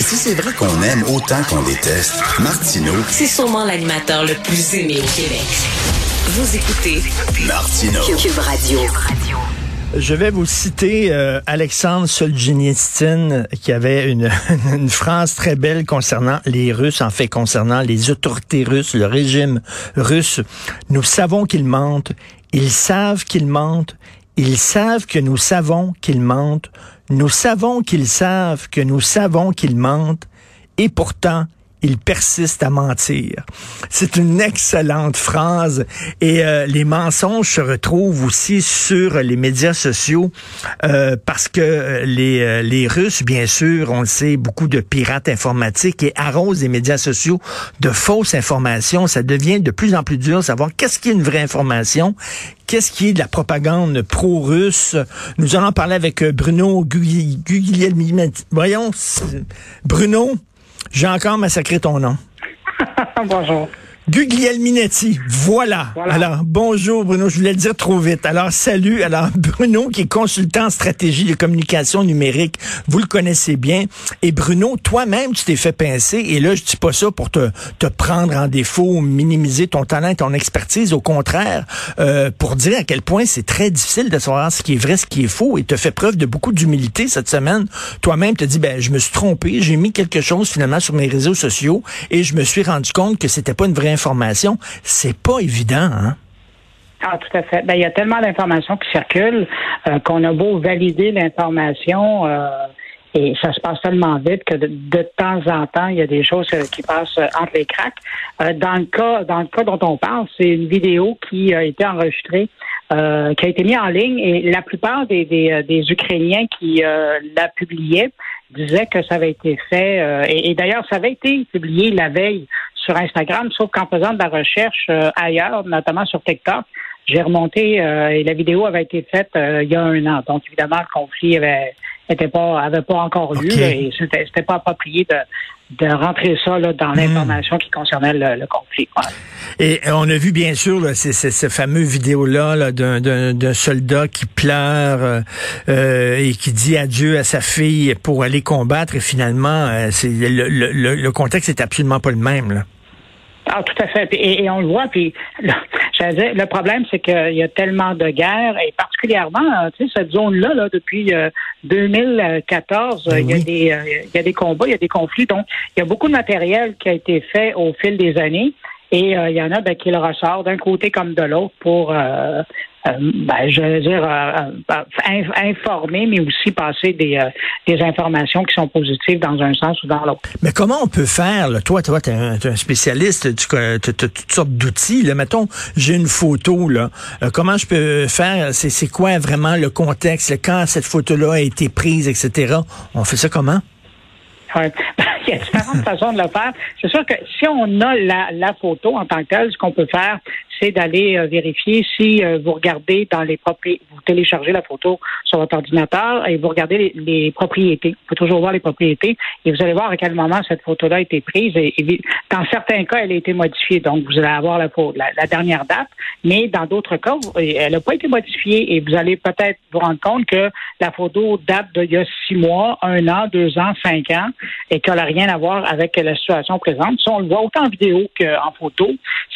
Si c'est vrai qu'on aime autant qu'on déteste, Martineau, C'est sûrement l'animateur le plus aimé au Québec. Vous écoutez Martineau. Cube Radio. Je vais vous citer euh, Alexandre Solzhenitsyn qui avait une, une phrase très belle concernant les Russes, en fait concernant les autorités russes, le régime russe. Nous savons qu'ils mentent, ils savent qu'ils mentent, ils savent que nous savons qu'ils mentent, nous savons qu'ils savent que nous savons qu'ils mentent, et pourtant ils persistent à mentir. C'est une excellente phrase et euh, les mensonges se retrouvent aussi sur les médias sociaux euh, parce que les, euh, les Russes, bien sûr, on le sait, beaucoup de pirates informatiques et arrosent les médias sociaux de fausses informations. Ça devient de plus en plus dur de savoir qu'est-ce qui est une vraie information, qu'est-ce qui est de la propagande pro-russe. Nous allons parler avec Bruno Guglielmi. Voyons, Bruno? J'ai encore massacré ton nom. Bonjour. Guglielminetti, voilà. Voilà. Alors, bonjour Bruno, je voulais le dire trop vite. Alors, salut. Alors, Bruno qui est consultant en stratégie de communication numérique, vous le connaissez bien. Et Bruno, toi-même, tu t'es fait pincer. Et là, je dis pas ça pour te, te prendre en défaut minimiser ton talent et ton expertise. Au contraire, euh, pour dire à quel point c'est très difficile de savoir ce qui est vrai, ce qui est faux. Et te fait preuve de beaucoup d'humilité cette semaine. Toi-même, te dis, ben, je me suis trompé. J'ai mis quelque chose finalement sur mes réseaux sociaux et je me suis rendu compte que c'était pas une vraie C'est pas évident, hein? Ah, tout à fait. Ben, il y a tellement d'informations qui circulent euh, qu'on a beau valider l'information euh, et ça se passe tellement vite que de, temps en temps, il y a des choses euh, qui passent entre les cracks. Dans le cas, dans le cas dont on parle, c'est une vidéo qui a été enregistrée, qui a été mise en ligne et la plupart des, Ukrainiens qui la publiaient disaient que ça avait été fait et d'ailleurs ça avait été publié la veille sur Instagram, sauf qu'en faisant de la recherche euh, ailleurs, notamment sur TikTok, j'ai remonté euh, et la vidéo avait été faite euh, il y a un an. Donc évidemment, le conflit avait était pas avait pas encore lieu là, et c'était c'était pas approprié de de rentrer ça là, dans l'information qui concernait le, le conflit. Et on a vu bien sûr là, c'est, c'est, ce fameux vidéo-là là, d'un, d'un, d'un soldat qui pleure euh, euh, et qui dit adieu à sa fille pour aller combattre et finalement euh, c'est, le, le, le, le contexte est absolument pas le même. Là. Ah, tout à fait. Et, et on le voit. Puis, là, dire, le problème, c'est qu'il y a tellement de guerres, et particulièrement, euh, tu sais, cette zone-là, là, depuis euh, 2014, euh, Ben il y a des, euh, il y a des combats, il y a des conflits. Donc, il y a beaucoup de matériel qui a été fait au fil des années. Et euh, il y en a ben, qui le ressort d'un côté comme de l'autre pour, euh, euh, ben, je veux dire, euh, in- informer, mais aussi passer des, euh, des informations qui sont positives dans un sens ou dans l'autre. Mais comment on peut faire, là? toi, toi, t'es un, t'es un spécialiste, tu as toutes sortes d'outils. Mettons, j'ai une photo, là. Comment je peux faire? C'est, quoi vraiment le contexte? quand cette photo-là a été prise, etc. On fait ça comment? Ouais. Il y a différentes façons de le faire. C'est sûr que si on a la, la photo en tant que ce qu'on peut faire, d'aller euh, vérifier si euh, vous regardez dans les propriétés, vous téléchargez la photo sur votre ordinateur et vous regardez les, propriétés. Vous pouvez toujours voir les propriétés et vous allez voir à quel moment cette photo-là a été prise. Dans certains cas, elle a été modifiée. Donc, vous allez avoir la, la, dernière date, mais dans d'autres cas, elle n'a pas été modifiée et vous allez peut-être vous rendre compte que la photo date d'il y a six mois, un an, deux ans, cinq ans et qu'elle n'a rien à voir avec la situation présente. Ça, on le voit autant en vidéo qu'en photo.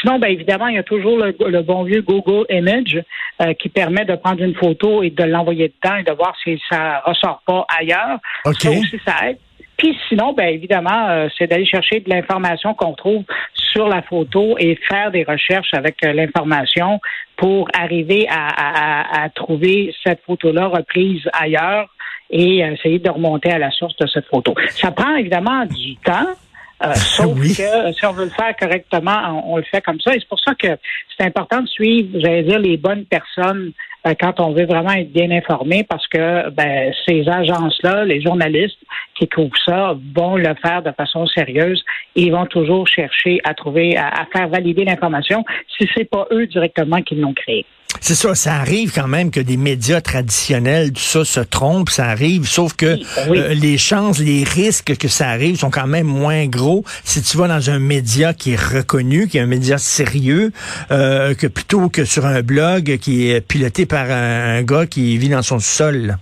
Sinon, bien évidemment, il y a toujours le, le bon vieux Google Image euh, qui permet de prendre une photo et de l'envoyer dedans et de voir si ça ressort pas ailleurs. OK. Ça aussi, ça aide. Puis sinon, ben évidemment, euh, c'est d'aller chercher de l'information qu'on trouve sur la photo et faire des recherches avec euh, l'information pour arriver à, à- à- à trouver cette photo-là reprise ailleurs et euh, essayer de remonter à la source de cette photo. Ça prend évidemment du temps. Euh, sauf Oui. que si on veut le faire correctement, on, on le fait comme ça. Et c'est pour ça que c'est important de suivre, j'allais dire, les bonnes personnes euh, quand on veut vraiment être bien informé, parce que ben, ces agences-là, les journalistes qui couvrent ça, vont le faire de façon sérieuse et ils vont toujours chercher à trouver, à, à faire valider l'information si c'est pas eux directement qui l'ont créé. C'est ça, ça arrive quand même que des médias traditionnels, tout ça se trompent, ça arrive, sauf que Oui, oui. euh, les chances, les risques que ça arrive sont quand même moins gros si tu vas dans un média qui est reconnu, qui est un média sérieux, euh, que plutôt que sur un blog qui est piloté par un, un gars qui vit dans son sol.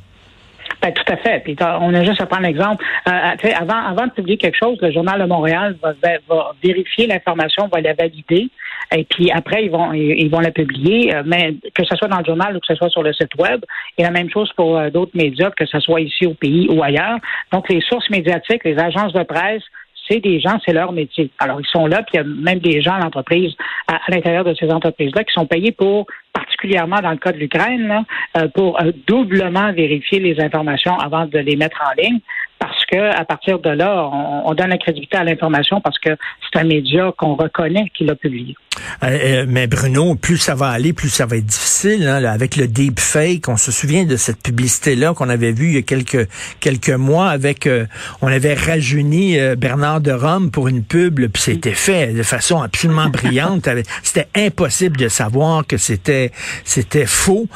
Ben, tout à fait. Puis on a juste à prendre l'exemple. Euh, euh avant, avant de publier quelque chose, le journal de Montréal va, va vérifier l'information, va la valider, et puis après ils vont ils vont la publier. Euh, mais que ce soit dans le journal ou que ce soit sur le site web, et la même chose pour euh, d'autres médias, que ce soit ici au pays ou ailleurs. Donc les sources médiatiques, les agences de presse c'est des gens, c'est leur métier. Alors, ils sont là, puis il y a même des gens à l'entreprise, à, l'intérieur de ces entreprises-là, qui sont payés pour, particulièrement dans le cas de l'Ukraine, euh, pour doublement vérifier les informations avant de les mettre en ligne parce que à partir de là, on, donne la crédibilité à l'information parce que c'est un média qu'on reconnaît qui l'a publié. Euh, euh, mais Bruno, plus ça va aller, plus ça va être difficile. Hein, avec le deepfake, on se souvient de cette publicité-là qu'on avait vue il y a quelques quelques mois avec, euh, on avait rajeuni Bernard de Rome pour une pub, puis c'était fait de façon absolument brillante. C'était impossible de savoir que c'était c'était faux.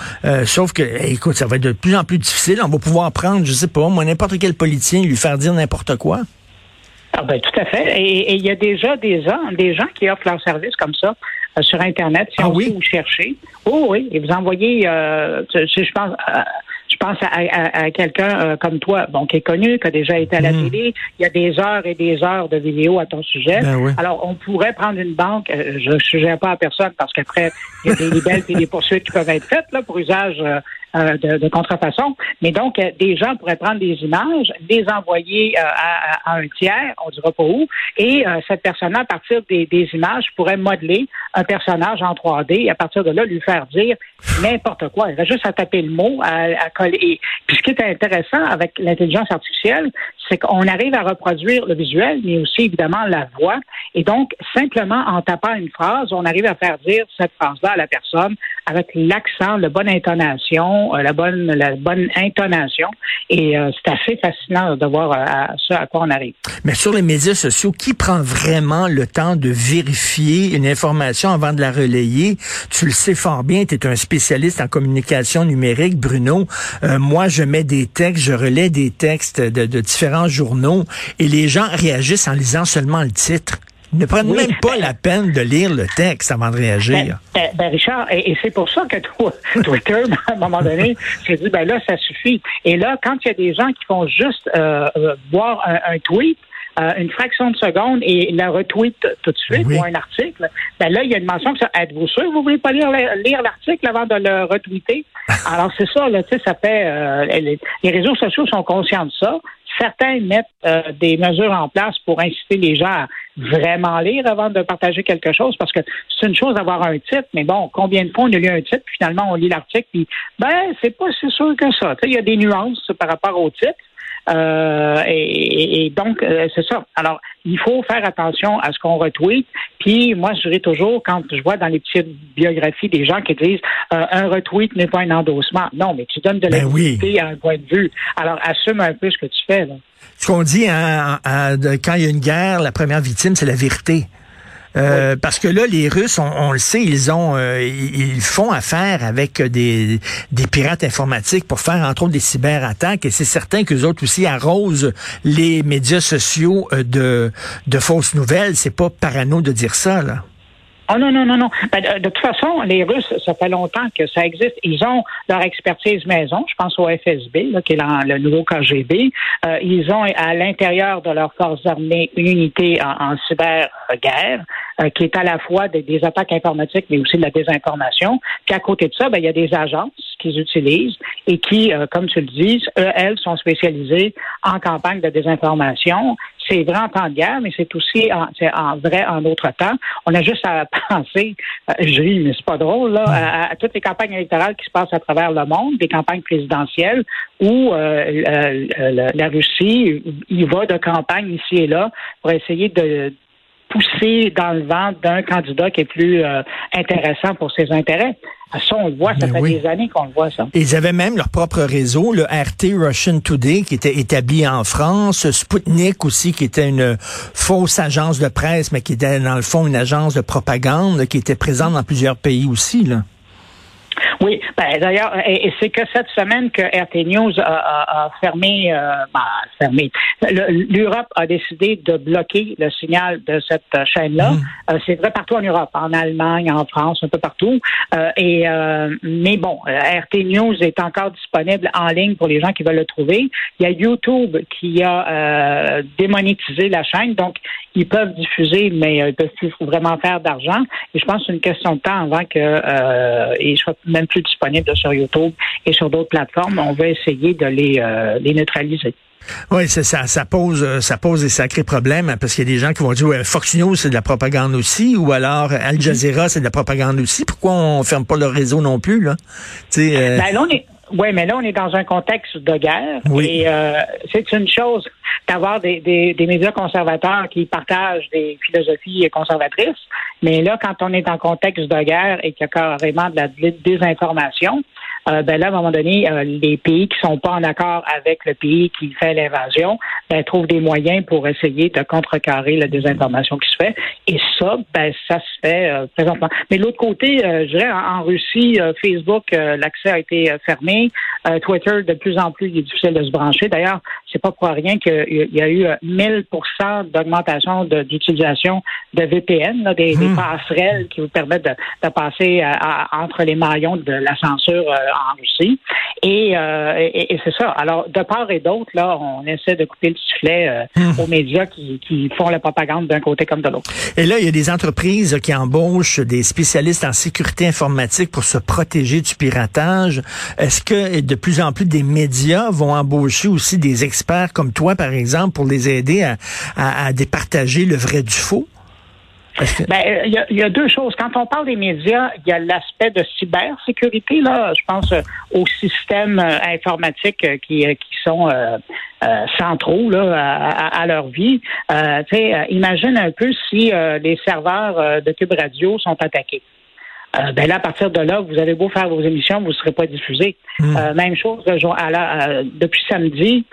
sauf que, écoute, ça va être de plus en plus difficile. On va pouvoir prendre, je sais pas, moi n'importe quel politicien lui faire dire n'importe quoi? Ah ben tout à fait. Et il y a déjà des gens, des gens qui offrent leur service comme ça euh, sur Internet. Si ah on oui? vous chercher. Oh oui, et vous envoyez, euh, je, pense, euh, je pense à, quelqu'un comme toi, bon, qui est connu, qui a déjà été à la hmm. télé. Il y a des heures et des heures de vidéos à ton sujet. Ben Alors, on pourrait prendre une banque. je ne suggère pas à personne parce qu'après, il y a des libelles et des poursuites qui peuvent être faites là, pour usage euh, de, contrefaçon. Mais donc, euh, des gens pourraient prendre des images, les envoyer euh, à, un tiers, on dira pas où, et cette personne-là, à partir des, images, pourrait modeler un personnage en 3D et à partir de là, lui faire dire n'importe quoi. Il va juste à taper le mot, à, coller. puis ce qui est intéressant avec l'intelligence artificielle, c'est qu'on arrive à reproduire le visuel, mais aussi évidemment la voix. Et donc, simplement en tapant une phrase, on arrive à faire dire cette phrase-là à la personne avec l'accent, la bonne intonation, euh, la bonne, intonation. Et euh, c'est assez fascinant de voir euh, ce à quoi on arrive. Mais sur les médias sociaux, qui prend vraiment le temps de vérifier une information avant de la relayer? Tu le sais fort bien, tu es un spécialiste en communication numérique, Bruno. moi, je mets des textes, je relais des textes de, de différents journaux et les gens réagissent en lisant seulement le titre ne prennent même pas la peine de lire le texte avant de réagir. Ben, ben, ben Richard, et, c'est pour ça que Twitter, à un moment donné, s'est dit, ben là, ça suffit. Et là, quand il y a des gens qui font juste euh, euh voir un, tweet, euh, une fraction de seconde et la retweet tout de suite ou un article, ben là, il y a une mention que ça. Êtes-vous sûr que vous voulez pas lire, lire l'article avant de le retweeter? Alors, c'est ça, là, tu sais, ça fait. Euh, les, les, réseaux sociaux sont conscients de ça. Certains mettent euh, des mesures en place pour inciter les gens à vraiment lire avant de partager quelque chose, parce que c'est une chose d'avoir un titre, mais bon, combien de fois on a lu un titre, puis finalement on lit l'article, puis ben c'est pas si sûr que ça. Il y a des nuances par rapport au titre. Euh, et, donc, euh, c'est ça. Alors, il faut faire attention à ce qu'on retweet. Puis, moi, je dirais toujours, quand je vois dans les petites biographies des gens qui disent euh, un retweet n'est pas un endossement. Non, mais tu donnes de la ben à un point de vue. Alors, assume un peu ce que tu fais. Là. Ce qu'on dit, hein, quand il y a une guerre, la première victime, c'est la vérité. Euh, parce que là, les Russes, on, le sait, ils ont, euh, ils font affaire avec des, pirates informatiques pour faire entre autres des cyberattaques, et c'est certain qu'eux autres aussi arrosent les médias sociaux euh, de, de fausses nouvelles. C'est pas parano de dire ça, là. Oh non, non, non, non. Ben, de, toute façon, les Russes, ça fait longtemps que ça existe. Ils ont leur expertise maison. Je pense au FSB, là, qui est le nouveau KGB. Euh, ils ont à l'intérieur de leurs forces armées une unité en, cyberguerre euh, qui est à la fois des, attaques informatiques, mais aussi de la désinformation. Puis à côté de ça, ben, il y a des agences qu'ils utilisent et qui, euh, comme tu le dis, elles sont spécialisées en campagne de désinformation c'est vrai en temps de guerre, mais c'est aussi en, vrai en autre temps. On a juste à penser, euh, je ris, mais c'est pas drôle, là, à, toutes les campagnes électorales qui se passent à travers le monde, des campagnes présidentielles où euh, euh, la Russie y va de campagne ici et là pour essayer de pousser dans le vent d'un candidat qui est plus intéressant pour ses intérêts. Ça, on le voit, ça ben fait des années qu'on le voit, ça. Ils avaient même leur propre réseau, le RT Russian Today, qui était établi en France, Sputnik aussi, qui était une fausse agence de presse, mais qui était dans le fond une agence de propagande, qui était présente dans plusieurs pays aussi, là. Oui, ben, d'ailleurs, et, c'est que cette semaine que RT News a, fermé, euh, ben, fermé. L'Europe a décidé de bloquer le signal de cette chaîne-là. Mmh. Euh, c'est vrai partout en Europe, en Allemagne, en France, un peu partout. Euh, et mais bon, RT News est encore disponible en ligne pour les gens qui veulent le trouver. Il y a YouTube qui a démonétisé la chaîne, donc ils peuvent diffuser, mais ils peuvent plus vraiment faire d'argent. Et je pense que c'est une question de temps avant que euh, et soit même plus disponible sur YouTube et sur d'autres plateformes. On va essayer de les, euh, les neutraliser. Oui, c'est ça, ça pose, euh, ça pose des sacrés problèmes hein, parce qu'il y a des gens qui vont dire ouais, Fox News c'est de la propagande aussi, ou alors Al mhm. Jazeera c'est de la propagande aussi. Pourquoi on ferme pas le réseau non plus là? Euh... ben, là on est, ouais, mais là on est dans un contexte de guerre et euh, c'est une chose d'avoir des, des, des, médias conservateurs qui partagent des philosophies conservatrices, mais là quand on est en contexte de guerre et qu'il y a carrément de la désinformation, euh, ben là, à un moment donné, euh, les pays qui sont pas en accord avec le pays qui fait l'invasion ben, trouvent des moyens pour essayer de contrecarrer la désinformation qui se fait. Et ça, ben, ça se fait euh, présentement. Mais de l'autre côté, je dirais, en, Russie, Facebook, l'accès a été fermé. Twitter, de plus en plus, il est difficile de se brancher. D'ailleurs, c'est pas pour rien qu'il y a eu 1000 d'augmentation d'utilisation de, VPN, des, hmm. passerelles qui vous permettent de, passer entre les maillons de la censure en Russie. Euh, et, et, c'est ça. Alors, de part et d'autre, là, on essaie de couper le sifflet hmm. aux médias qui, qui, font la propagande d'un côté comme de l'autre. Et là, il y a des entreprises qui embauchent des spécialistes en sécurité informatique pour se protéger du piratage. Est-ce que de plus en plus des médias vont embaucher aussi des experts comme toi, par exemple, pour les aider à, à, à départager le vrai du faux? Ben, euh, il y, a, deux choses. Quand on parle des médias, il y a l'aspect de cybersécurité. Là, je pense euh, aux systèmes euh, informatiques qui, qui sont centraux là, à, leur vie. Euh, imagine un peu si les serveurs de Cube Radio sont attaqués. ben là, à partir de là, vous avez beau faire vos émissions, vous ne serez pas diffusés. Hmm. même chose à depuis samedi.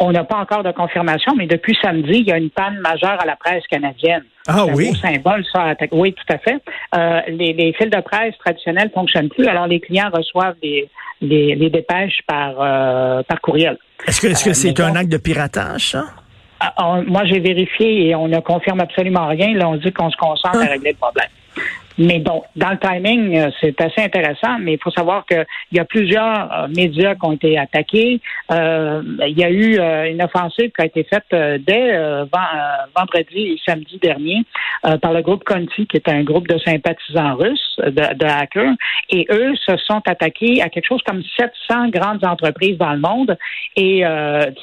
On n'a pas encore de confirmation, mais depuis samedi, il y a une panne majeure à la presse canadienne. Ah oui? Un symbole, ça. Oui, tout à fait. Euh, les, les, fils de presse traditionnels fonctionnent plus, alors les clients reçoivent les, les, les dépêches par, euh, par courriel. Est-ce que c'est -ce c'est un acte de piratage, ça? Ah, moi, j'ai vérifié et on ne confirme absolument rien. Là, on dit qu'on se concentre à ah. régler le problème. Mais bon, dans le timing, euh, c'est assez intéressant, mais il faut savoir qu'il y a plusieurs euh, médias qui ont été attaqués. Euh, il y a eu une offensive qui a été faite dès vendredi et samedi dernier par le groupe Conti, qui est un groupe de sympathisants russes, de, hackers, et eux se sont attaqués à quelque chose comme 700 grandes entreprises dans le monde. Et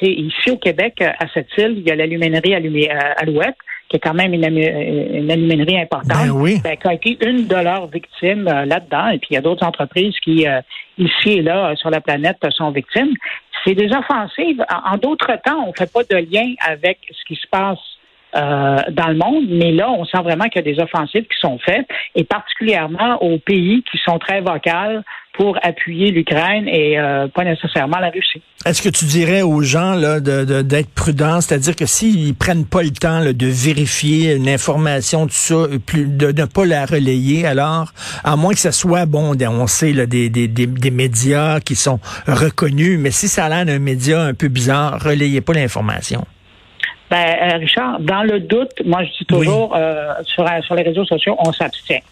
ici au Québec, à cette île, il y a l'aluminerie Alouette qui est quand même une, une aluminerie importante, ben ben, qui a été une de leurs victimes euh, là-dedans. Et puis, il y a d'autres entreprises qui, euh, ici et là, sur la planète, sont victimes. C'est des offensives. En, d'autres temps, on ne fait pas de lien avec ce qui se passe euh, dans le monde, mais là, on sent vraiment qu'il y a des offensives qui sont faites, et particulièrement aux pays qui sont très vocales pour appuyer l'Ukraine et euh, pas nécessairement la Russie. Est-ce que tu dirais aux gens là d'être prudents, c'est-à-dire que s'ils prennent pas le temps de vérifier une information, tout ça, de ne pas la relayer, alors à moins que ce soit bon, on sait là, des, des, médias qui sont reconnus, mais si ça a l'air d'un média un peu bizarre, relayez pas l'information. Ben, euh, Richard, dans le doute, moi je dis toujours euh, sur, sur les réseaux sociaux, on s'abstient.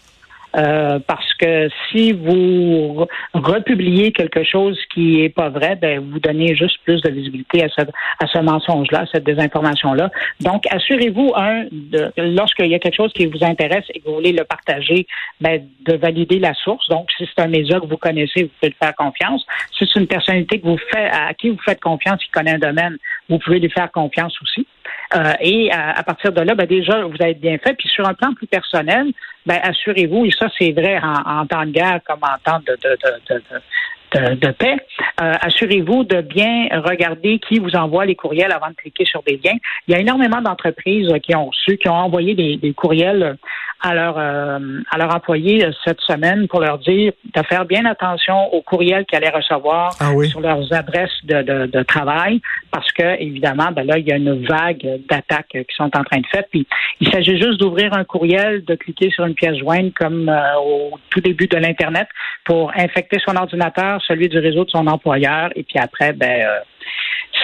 Euh, parce que si vous republiez quelque chose qui est pas vrai, ben vous donnez juste plus de visibilité à ce, à ce mensonge-là, à cette désinformation-là. Donc, assurez-vous un, de, lorsqu'il y a quelque chose qui vous intéresse et que vous voulez le partager, ben, de valider la source. Donc, si c'est un média que vous connaissez, vous pouvez lui faire confiance. Si c'est une personnalité que vous faites, à qui vous faites confiance, qui connaît un domaine, vous pouvez lui faire confiance aussi. Euh, et à, partir de là, ben déjà, vous avez bien fait. Puis sur un plan plus personnel, ben assurez-vous, et ça c'est vrai en, temps de guerre comme en temps de, paix, euh, assurez-vous de bien regarder qui vous envoie les courriels avant de cliquer sur des liens. Il y a énormément d'entreprises qui ont reçu, qui ont envoyé des courriels à, leur, euh, à leurs employés cette semaine pour leur dire de faire bien attention aux courriels qu'ils allaient recevoir ah oui. sur leurs adresses de, de, de, travail parce que, évidemment, ben là, il y a une vague d'attaques qui sont en train de faire. Puis, il s'agit juste d'ouvrir un courriel, de cliquer sur une pièce jointe comme euh, au tout début de l'Internet pour infecter son ordinateur, celui du réseau de son employeur, et puis après, ben, euh,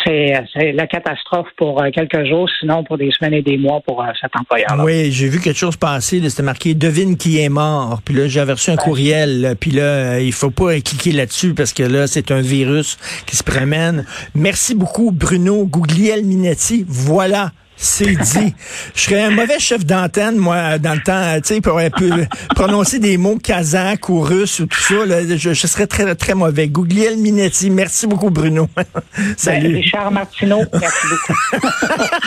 c'est la catastrophe pour euh, quelques jours, sinon pour des semaines et des mois pour euh, cet employeur. Oui, j'ai vu quelque chose passer. C'était marqué devine qui est mort. Puis là, j'avais reçu un courriel. Puis là, il faut pas cliquer là-dessus parce que là, c'est un virus qui se promène. Merci beaucoup, Bruno Gugliel Minetti. Voilà. C'est dit. Je serais un mauvais chef d'antenne, moi, dans le temps, tu sais, pour prononcer des mots kazakhs ou russes ou tout ça. Là, je, je, serais très, très mauvais. Gugliel Minetti. Merci beaucoup, Bruno. Salut. Ben, Richard Martineau, merci beaucoup.